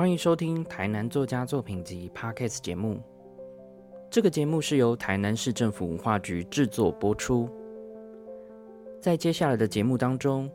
欢迎收听台南作家作品集 Podcast 节目。这个节目是由台南市政府文化局制作播出。在接下来的节目当中，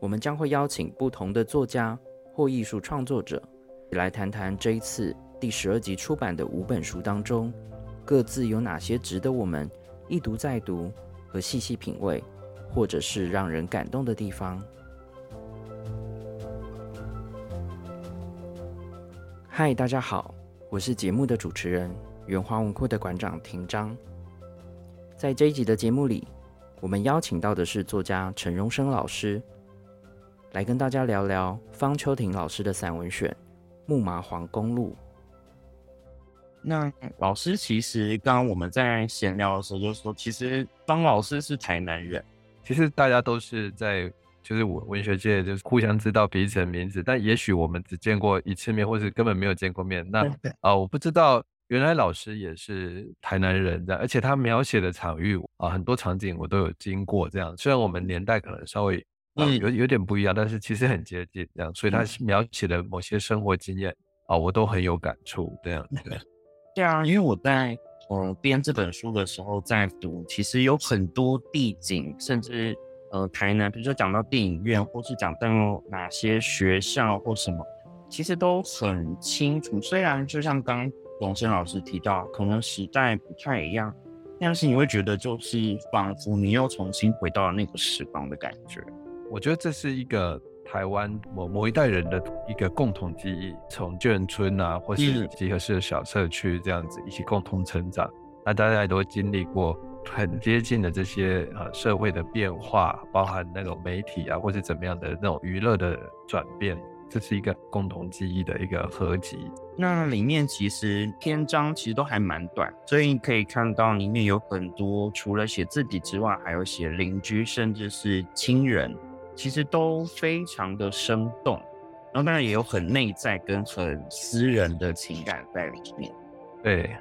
我们将会邀请不同的作家或艺术创作者，来谈谈这一次第十二集出版的五本书当中，各自有哪些值得我们一读再读和细细品味，或者是让人感动的地方。嗨，大家好，我是节目的主持人圆华文库的馆长庭章。在这一集的节目里，我们邀请到的是作家陈荣生老师，来跟大家聊聊方秋婷老师的散文选《木麻黄公路》。那老师其实刚刚我们在闲聊的时候就说，其实方老师是台南人，其实大家都是在。就是我文学界就是互相知道彼此的名字，但也许我们只见过一次面，或是根本没有见过面。那啊，我不知道原来老师也是台南人的，而且他描写的场域啊，很多场景我都有经过。这样，虽然我们年代可能稍微有有点不一样，但是其实很接近。这样，所以他描写的某些生活经验啊，我都很有感触。这样，对 对啊，因为我在嗯编这本书的时候在读，其实有很多地景，甚至。呃，台南，比如说讲到电影院，或是讲到哪些学校或什么，其实都很清楚。虽然就像刚龙生老师提到，可能时代不太一样，但是你会觉得就是仿佛你又重新回到了那个时光的感觉。我觉得这是一个台湾某某一代人的一个共同记忆，从眷村啊，或是集合式的小社区这样子一起共同成长，那大家也都经历过。很接近的这些呃社会的变化，包含那种媒体啊，或是怎么样的那种娱乐的转变，这是一个共同记忆的一个合集。那里面其实篇章其实都还蛮短，所以你可以看到里面有很多除了写自己之外，还有写邻居，甚至是亲人，其实都非常的生动。然后当然也有很内在跟很私人的情感在里面。对，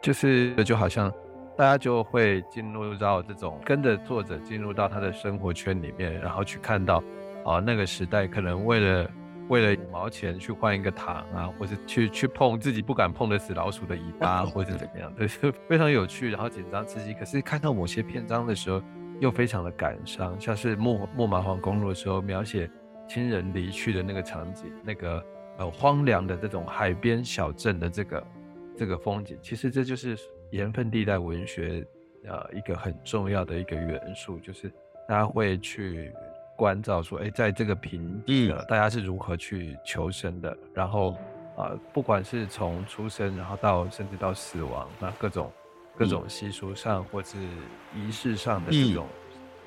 就是就好像。大家就会进入到这种跟着作者进入到他的生活圈里面，然后去看到，啊，那个时代可能为了为了五毛钱去换一个糖啊，或者去去碰自己不敢碰的死老鼠的尾巴，或者怎么样，就 是非常有趣，然后紧张刺激。可是看到某些篇章的时候，又非常的感伤，像是木木麻黄公路的时候，描写亲人离去的那个场景，那个呃荒凉的这种海边小镇的这个这个风景，其实这就是。盐分地带文学，呃，一个很重要的一个元素，就是大家会去关照说，哎，在这个平地，大家是如何去求生的。然后，啊，不管是从出生，然后到甚至到死亡，那各种各种习俗上或是仪式上的这种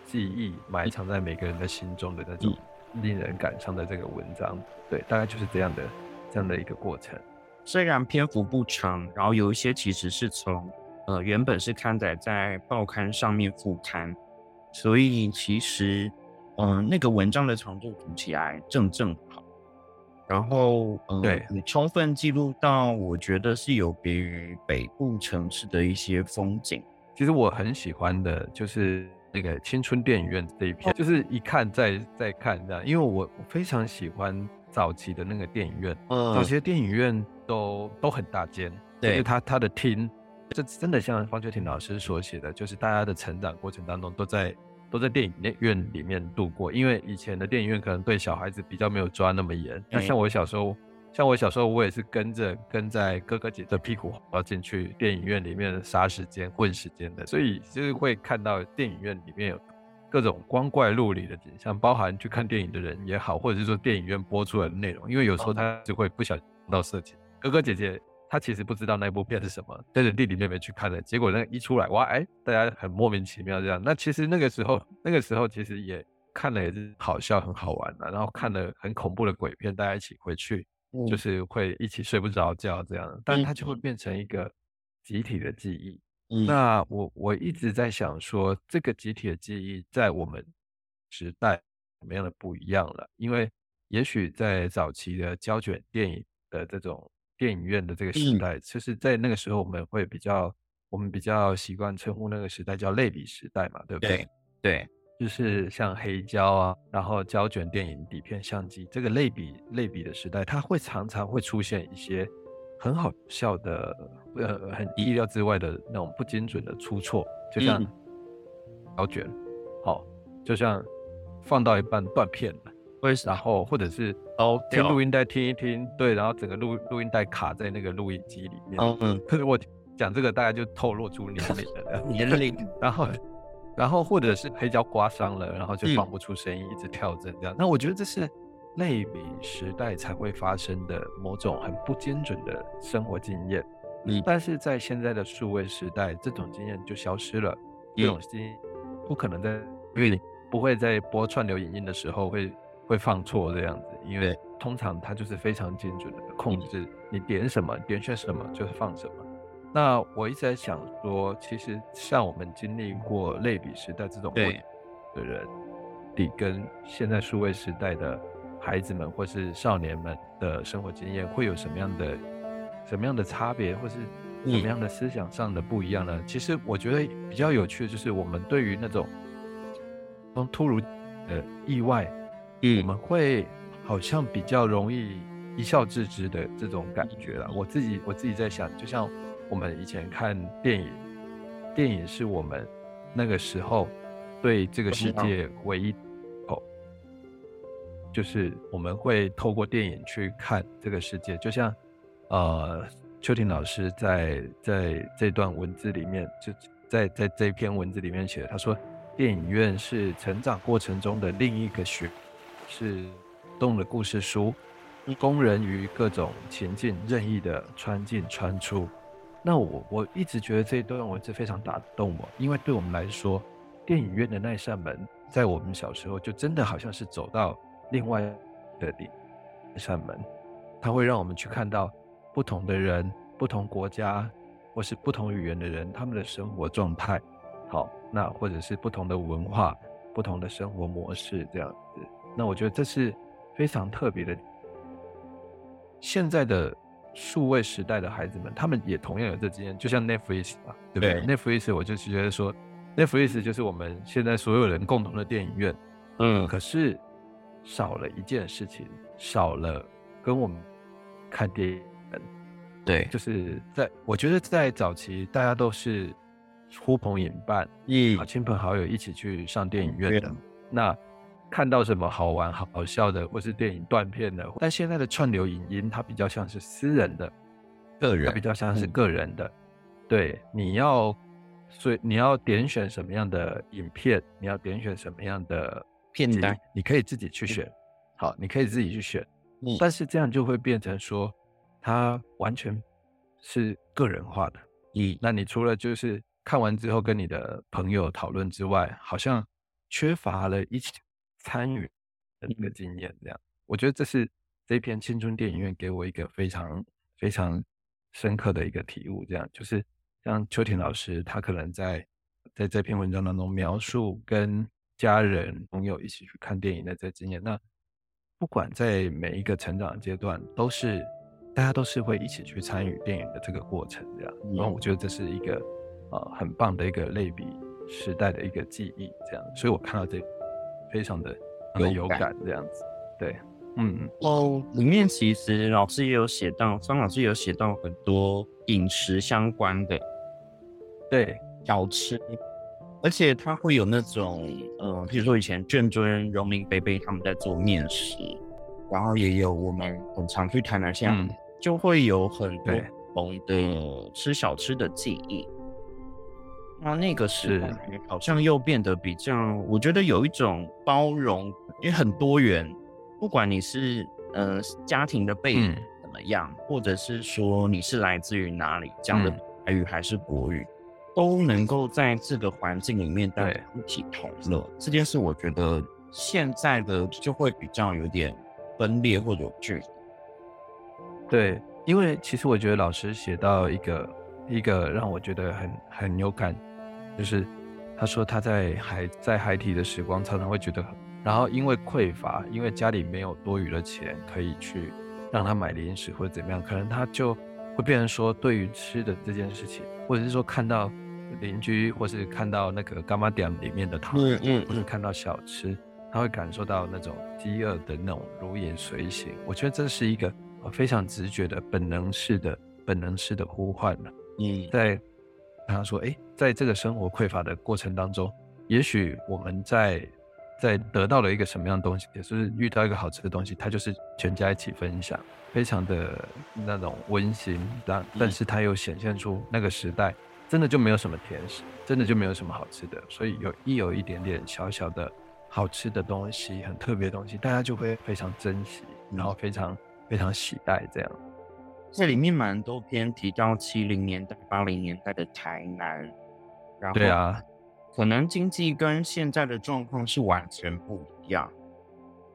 记忆，埋藏在每个人的心中的那种令人感伤的这个文章，对，大概就是这样的这样的一个过程。虽然篇幅不长，然后有一些其实是从呃原本是刊载在报刊上面复刊，所以其实嗯那个文章的长度读起来正正好，然后嗯对，你充分记录到我觉得是有别于北部城市的一些风景。其实我很喜欢的就是那个青春电影院这一篇，就是一看再再看这样，因为我我非常喜欢早期的那个电影院，嗯，早期的电影院。都都很大间，对，他他的厅，这真的像方秋婷老师所写的，就是大家的成长过程当中都在都在电影院里面度过。因为以前的电影院可能对小孩子比较没有抓那么严，那像我小时候，像我小时候，我也是跟着跟在哥哥姐的屁股要进去电影院里面杀时间混时间的，所以就是会看到电影院里面有各种光怪陆离的景象，包含去看电影的人也好，或者是说电影院播出来的内容，因为有时候他就会不小心到色情。哥哥姐姐他其实不知道那部片是什么，带着弟弟妹妹去看的，结果那一出来，哇，哎，大家很莫名其妙这样。那其实那个时候，那个时候其实也看了也是好笑很好玩的，然后看了很恐怖的鬼片，大家一起回去就是会一起睡不着觉这样，但他就会变成一个集体的记忆。那我我一直在想说，这个集体的记忆在我们时代什么样的不一样了？因为也许在早期的胶卷电影的这种。电影院的这个时代，就是在那个时候，我们会比较，我们比较习惯称呼那个时代叫类比时代嘛，对不对？对，就是像黑胶啊，然后胶卷电影、底片相机这个类比类比的时代，它会常常会出现一些很好笑的，呃，很意料之外的那种不精准的出错，就像胶卷，好，就像放到一半断片了，会然后或者是哦听录音带听一听，对，然后整个录录音带卡在那个录音机里面，嗯嗯，可是我讲这个大概就透露出年龄了，年龄，然后。然后或者是黑胶刮伤了，然后就嗯放不出声音，一直跳针这样。那我觉得这是类比时代才会发生的某种很不精准的生活经验。嗯但是在现在的数位时代，这种经验就消失了。这种经验不可能在嗯不会在播串流影音的时候会会放错这样子，因为通常它就是非常精准的控制你点什么点选什么就是放什么。那我一直在想说，其实像我们经历过类比时代这种对的人，你跟现在数位时代的孩子们或是少年们的生活经验会有什么样的什么样的差别，或是什么样的思想上的不一样呢？其实我觉得比较有趣的就是我们对于那种从突如的意外，我嗯们会好像比较容易一笑置之的这种感觉啦。我自己我自己在想，就像我们以前看电影，电影是我们那个时候对这个世界唯一哦，就是我们会透过电影去看这个世界，就像呃邱婷老师在在这段文字里面，就在在这篇文字里面写，他说电影院是成长过程中的另一个学，是动的故事书，供人于各种情境任意的穿进穿出。那我我一直觉得这一段文字非常打动我，因为对我们来说，电影院的那扇门，在我们小时候就真的好像是走到另外的里一扇门，它会让我们去看到不同的人、不同国家或是不同语言的人他们的生活状态，好，那或者是不同的文化、不同的生活模式这样子。那我觉得这是非常特别的。现在的数位时代的孩子们，他们也同样有这经验，就像 Netflix 嘛，对不对对？Netflix 我就是觉得说，Netflix 就是我们现在所有人共同的电影院，嗯可是少了一件事情，少了跟我们看电影，对，就是在我觉得在早期大家都是呼朋引伴，嗯。啊，亲朋好友一起去上电影院的。那看到什么好玩、好好笑的，或是电影断片的，但现在的串流影音它比较像是私人的，个人。比较像是嗯。个人的。对，你要所以你要点选什么样的影片，你要点选什么样的集片单，你可以自己去选。好，你可以自己去选，嗯但是这样就会变成说，它完全是个人化的。嗯那你除了就是看完之后跟你的朋友讨论之外，好像缺乏了一起参与的那个嗯经验。这样，我觉得这是这篇青春电影院给我一个非常非常深刻的一个体悟。这样，就是像秋田老师，他可能在在这篇文章当中描述跟家人朋友一起去看电影的这经验。那不管在每一个成长阶段，都是大家都是会一起去参与电影的这个过程，这样。嗯然后我觉得这是一个呃很棒的一个类比时代的一个记忆，这样。所以我看到这非常的有感有感，这样子。对，嗯，哦，里面其实老师也有写到，张老师也有写到很多饮食相关的对，小吃，而且它会有那种，呃，比如说以前卷尊、荣民、贝贝他们在做面食，然后也有我们很常去台南巷，嗯就会有很多对。不同的吃小吃的记忆。那那个时代好像又变得比较，我觉得有一种包容，因为很多元，不管你是呃家庭的背景嗯。怎么样，或者是说你是来自于哪里，讲的嗯。台语还是国语，都能够在这个环境里面大对家一起同乐。这件事，我觉得现在的就会比较有点分裂或者有距离。对，因为其实我觉得老师写到一个一个让我觉得很很有感，就是他说他在海在海体的时光常常会觉得很，然后因为匮乏，因为家里没有多余的钱可以去让他买零食或者怎么样，可能他就会变成说对于吃的这件事情，或者是说看到邻居，或是看到那个干妈店里面的糖，嗯嗯或是看到小吃，他会感受到那种饥饿的那种如影随形。我觉得这是一个呃非常直觉的本能式的本能式的呼唤了。嗯，在他说，哎，在这个生活匮乏的过程当中，也许我们在在得到了一个什么样的东西，也是遇到一个好吃的东西，它就是全家一起分享，非常的那种温馨。但但是它又显现出那个时代真的就没有什么甜食，真的就没有什么好吃的，所以有一有一点点小小的好吃的东西，很特别的东西，大家就会非常珍惜，然后非常非常喜爱这样。这里面蛮多篇提到七零年代、八零年代的台南，然后对啊，可能经济跟现在的状况是完全不一样，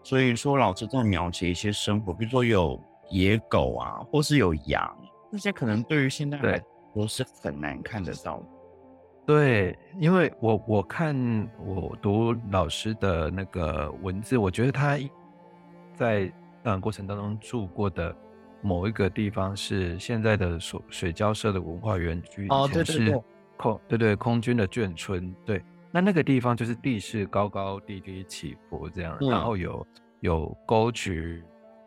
所以说老师在描写一些生活，比如说有野狗啊，或是有羊，那些可能对于现在对。来说是很难看得到的。对，因为我我看我读老师的那个文字，我觉得他在成长过程当中住过的某一个地方是现在的水水交社的文化园区，以哦对对对。空对对空军的眷村，对，那那个地方就是地势高高低低起伏这样，嗯然后有有沟渠，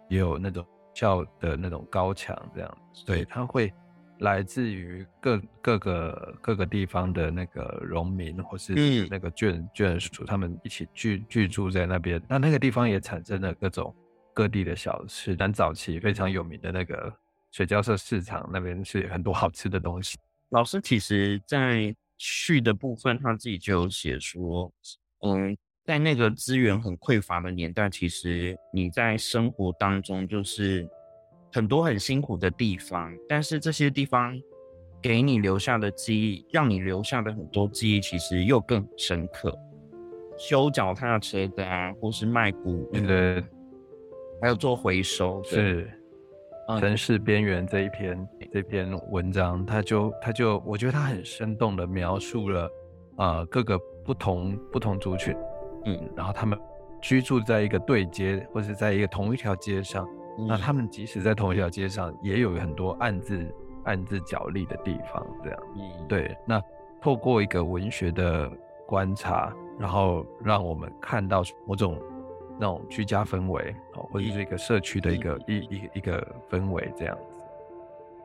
也有那种叫的那种高墙这样，对，它会来自于各各个各个地方的那个农民或是嗯那个眷眷属，他们一起聚居住在那边。那那个地方也产生了各种各地的小吃，但早期非常有名的那个水交社市场那边是很多好吃的东西。老师其实在去的部分，他自己就有写说，嗯，在那个资源很匮乏的年代，其实你在生活当中就是很多很辛苦的地方，但是这些地方给你留下的记忆，让你留下的很多记忆，其实又更深刻。修脚踏车的啊，或是卖古物，对，还有做回收的，是嗯城市边缘这一篇这篇文章，它就它就我觉得它很生动的描述了啊、呃各个不同不同族群，嗯，然后他们居住在一个对街或是在一个同一条街上，那他们即使在同一条街上，也有很多暗自暗自角力的地方，这样。嗯，对，那透过一个文学的观察，然后让我们看到某种那种居家氛围，哦，或者是一个社区的一个一一一个氛围这样子。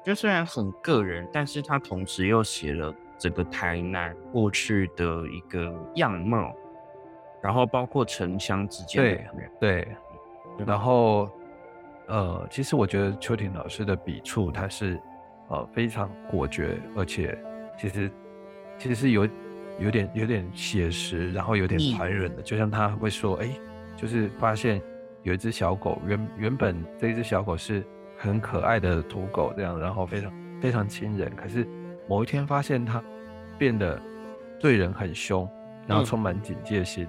就虽然很个人，但是他同时又写了整个台南过去的一个样貌，然后包括城乡之间的对对，然后呃，其实我觉得邱婷老师的笔触，他是呃非常果决，而且其实其实是有有点有点写实，然后有点嗯。残忍的，就像他会说，哎，就是发现有一只小狗，原原本这只小狗是很可爱的土狗这样，然后非常非常亲人，可是某一天发现它变得对人很凶，然后嗯。充满警戒心，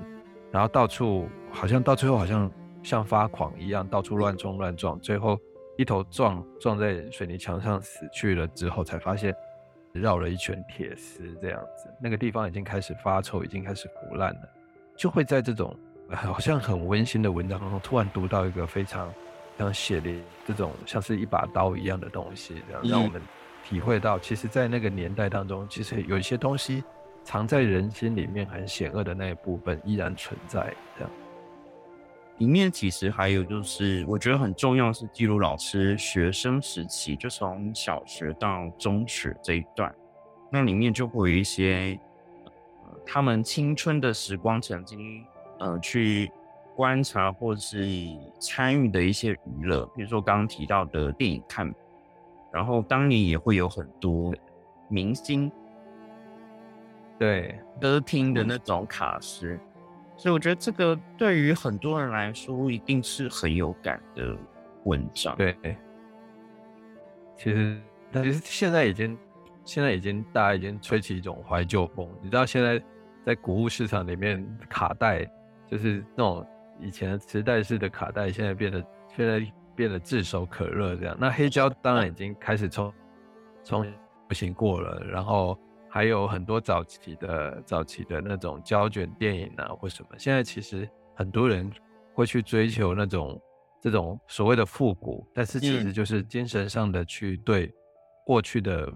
然后到处好像到最后好像像发狂一样，到处乱冲乱撞，最后一头撞撞在水泥墙上死去了之后，才发现绕了一圈铁丝这样子，那个地方已经开始发臭，已经开始腐烂了，就会在这种呃好像很温馨的文章当中，突然读到一个非常像血淋这种像是一把刀一样的东西，这样让我嗯们体会到，其实，在那个年代当中，其实有一些东西藏在人心里面很险恶的那一部分依然存在，这样。里面其实还有就是，我觉得很重要是记录老师学生时期，就从小学到中学这一段，那里面就会有一些、呃、他们青春的时光曾经呃去观察或是参与的一些娱乐，比如说刚刚提到的电影看，然后当年也会有很多明星对，歌厅的那种卡司，所以我觉得这个对于很多人来说一定是很有感的文章。，对，其实其实现在已经现在已经大家已经吹起一种怀旧风，你知道现在在古物市场里面卡带就是那种以前磁带式的卡带，现在变得现在变得炙手可热这样。那黑胶当然已经开始从从流行过了，然后还有很多早期的早期的那种胶卷电影啊或什么，现在其实很多人会去追求那种这种所谓的复古，但是其实嗯。就是精神上的去对过去的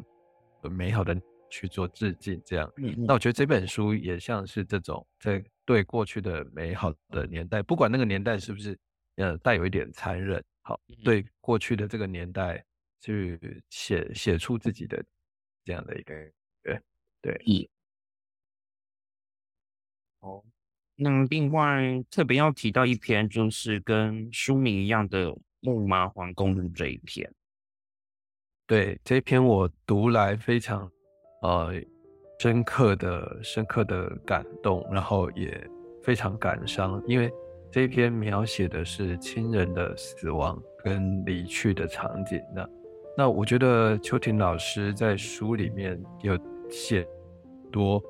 美好的去做致敬。这样，嗯。那我觉得这本书也像是这种在对过去的美好的年代，不管那个年代是不是呃带有一点残忍，好，对过去的这个年代去写写出自己的这样的一个对对。意。哦，那另外特别要提到一篇，就是跟书名一样的《木麻黄公路》这一篇。对这一篇我读来非常呃深刻的深刻的感动，然后也非常感伤，因为这一篇描写的是亲人的死亡跟离去的场景。那那我觉得邱婷老师在书里面有写多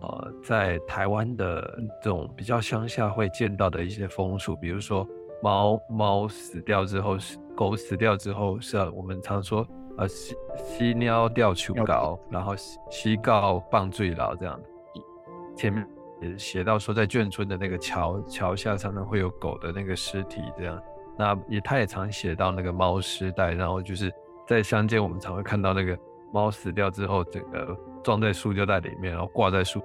呃在台湾的这种比较乡下会见到的一些风俗，比如说猫猫死掉之后，狗死掉之后是啊我们常说。呃，西西尿吊球高，然后西西告棒坠牢这样。前面也写到说，在眷村的那个桥桥下常常会有狗的那个尸体这样。那也他也常写到那个猫尸袋，然后就是在乡间我们常会看到那个猫死掉之后，整个装在塑胶袋里面，然后挂在树，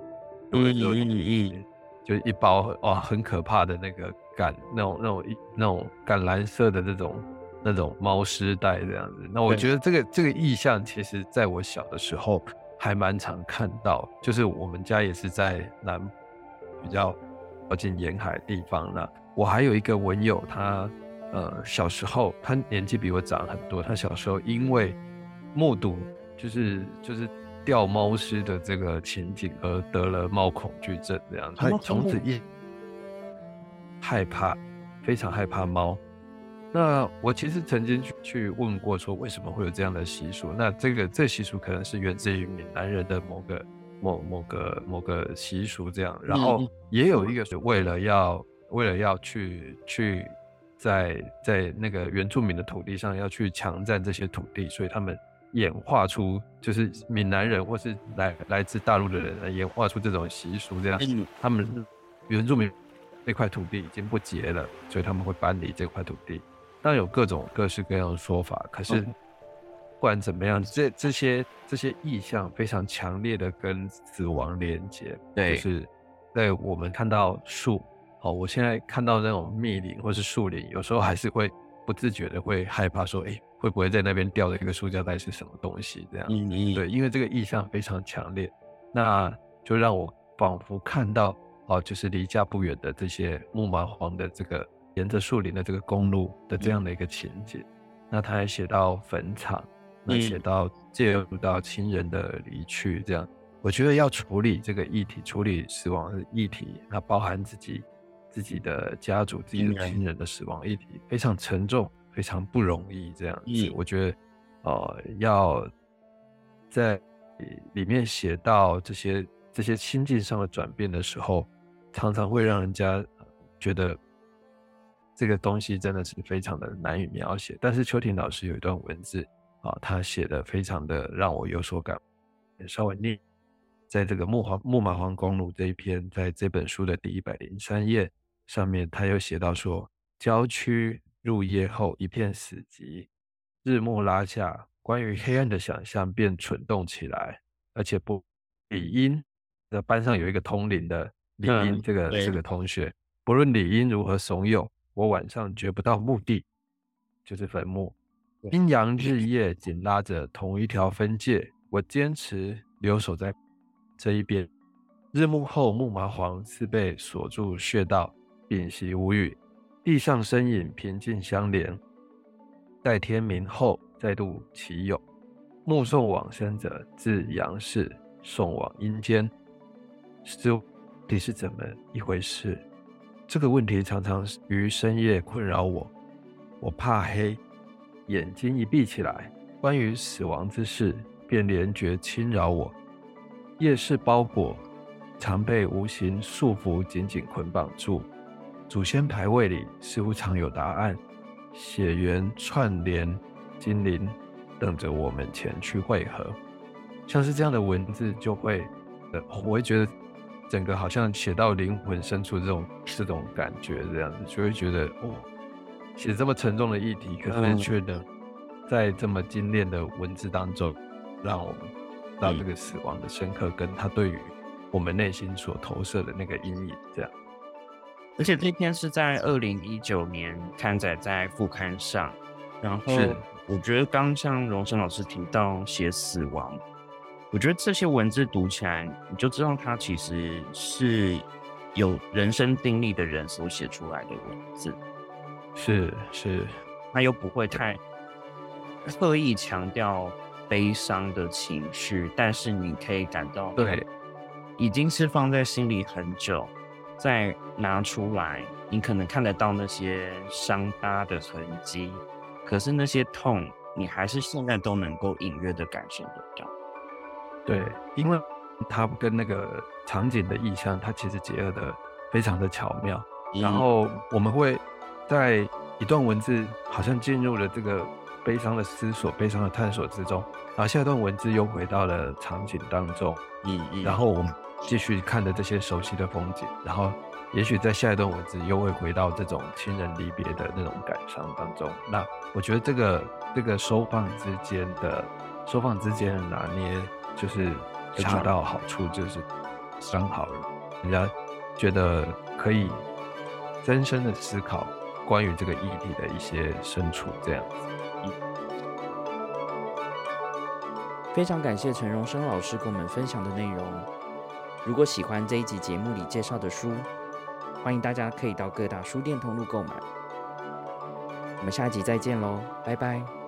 嗯嗯嗯，就一包哇，很可怕的那个橄那种那种一那种橄榄色的这种。那种猫尸袋这样子，那我觉得这个这个意象，其实在我小的时候还蛮常看到。就是我们家也是在南比较靠近沿海地方那我还有一个文友，他呃小时候他年纪比我长很多，他小时候因为目睹就是就是掉猫尸的这个情景而得了猫恐惧症这样，他从此一害怕，非常害怕猫。那我其实曾经去去问过，说为什么会有这样的习俗？那这个这习俗可能是源自于闽南人的某个某某个某个习俗这样，然后也有一个是为了要为了要去去在在那个原住民的土地上要去强占这些土地，所以他们演化出就是闽南人或是来来自大陆的人演化出这种习俗这样，他们原住民那块土地已经不结了，所以他们会搬离这块土地。当然有各种各式各样的说法，可是不管怎么样，这这些这些意象非常强烈的跟死亡连接。对，就是在我们看到树，哦，我现在看到那种密林或是树林，有时候还是会不自觉的会害怕，说，哎，会不会在那边掉的一个塑胶袋是什么东西？这样，嗯嗯，对，因为这个意象非常强烈，那就让我仿佛看到，哦，就是离家不远的这些木麻黄的这个。沿着树林的这个公路的这样的一个情景，那他还写到坟场，那写到介入到亲人的离去，这样，我觉得要处理这个议题，处理死亡的议题，那包含自己自己的家族、自己的亲人的死亡议题，非常沉重，非常不容易。这样子，我觉得，呃，要在里面写到这些这些心境上的转变的时候，常常会让人家觉得。这个东西真的是非常的难以描写，但是邱婷老师有一段文字啊，他写的非常的让我有所感，稍微念，在这个木黄木马黄公路这一篇，在这本书的第一百零三页上面，他又写到说，郊区入夜后一片死寂，日暮拉下，关于黑暗的想象便蠢动起来，而且不理应的班上有一个通灵的理应这个这个同学，不论理应如何怂恿。我晚上掘不到墓地，就是坟墓。阴阳日夜紧拉着同一条分界，我坚持留守在这一边。日暮后，木麻黄似被锁住穴道，屏息无语。地上身影平静相连。待天明后，再度起涌。目送往生者自阳世送往阴间，到底是怎么一回事？这个问题常常于深夜困扰我，我怕黑，眼睛一闭起来，关于死亡之事便连觉侵扰我。夜市包裹，常被无形束缚紧紧捆绑住。祖先牌位里似乎常有答案，血缘串联精灵，等着我们前去汇合。像是这样的文字，就会，呃，我会觉得。整个好像写到灵魂深处这种这种感觉，这样子就会觉得哦，写这么沉重的议题，可是却能在这么精炼的文字当中，让我们到这个死亡的深刻，跟他对于我们内心所投射的那个阴影，这样。而且这篇是在二零一九年刊载在副刊上，然后我觉得刚像荣生老师提到写死亡，我觉得这些文字读起来，你就知道他其实是有人生定力的人所写出来的文字，是是，他又不会太刻意强调悲伤的情绪，但是你可以感到对，已经是放在心里很久。再拿出来，你可能看得到那些伤疤的痕迹，可是那些痛，你还是现在都能够隐约的感受得到。对，因为它跟那个场景的意象，它其实结合的非常的巧妙。然后我们会在一段文字好像进入了这个悲伤的思索、悲伤的探索之中，然后下一段文字又回到了场景当中。嗯嗯，然后我们。继续看着这些熟悉的风景，然后也许在下一段文字又会回到这种亲人离别的那种感伤当中。那我觉得这个这个收放之间的收放之间的拿捏，就是恰到好处，就是刚好人家觉得可以深深的思考关于这个议题的一些深处，这样子。非常感谢陈荣生老师跟我们分享的内容。如果喜欢这一集节目里介绍的书，欢迎大家可以到各大书店通路购买。我们下集再见喽，拜拜。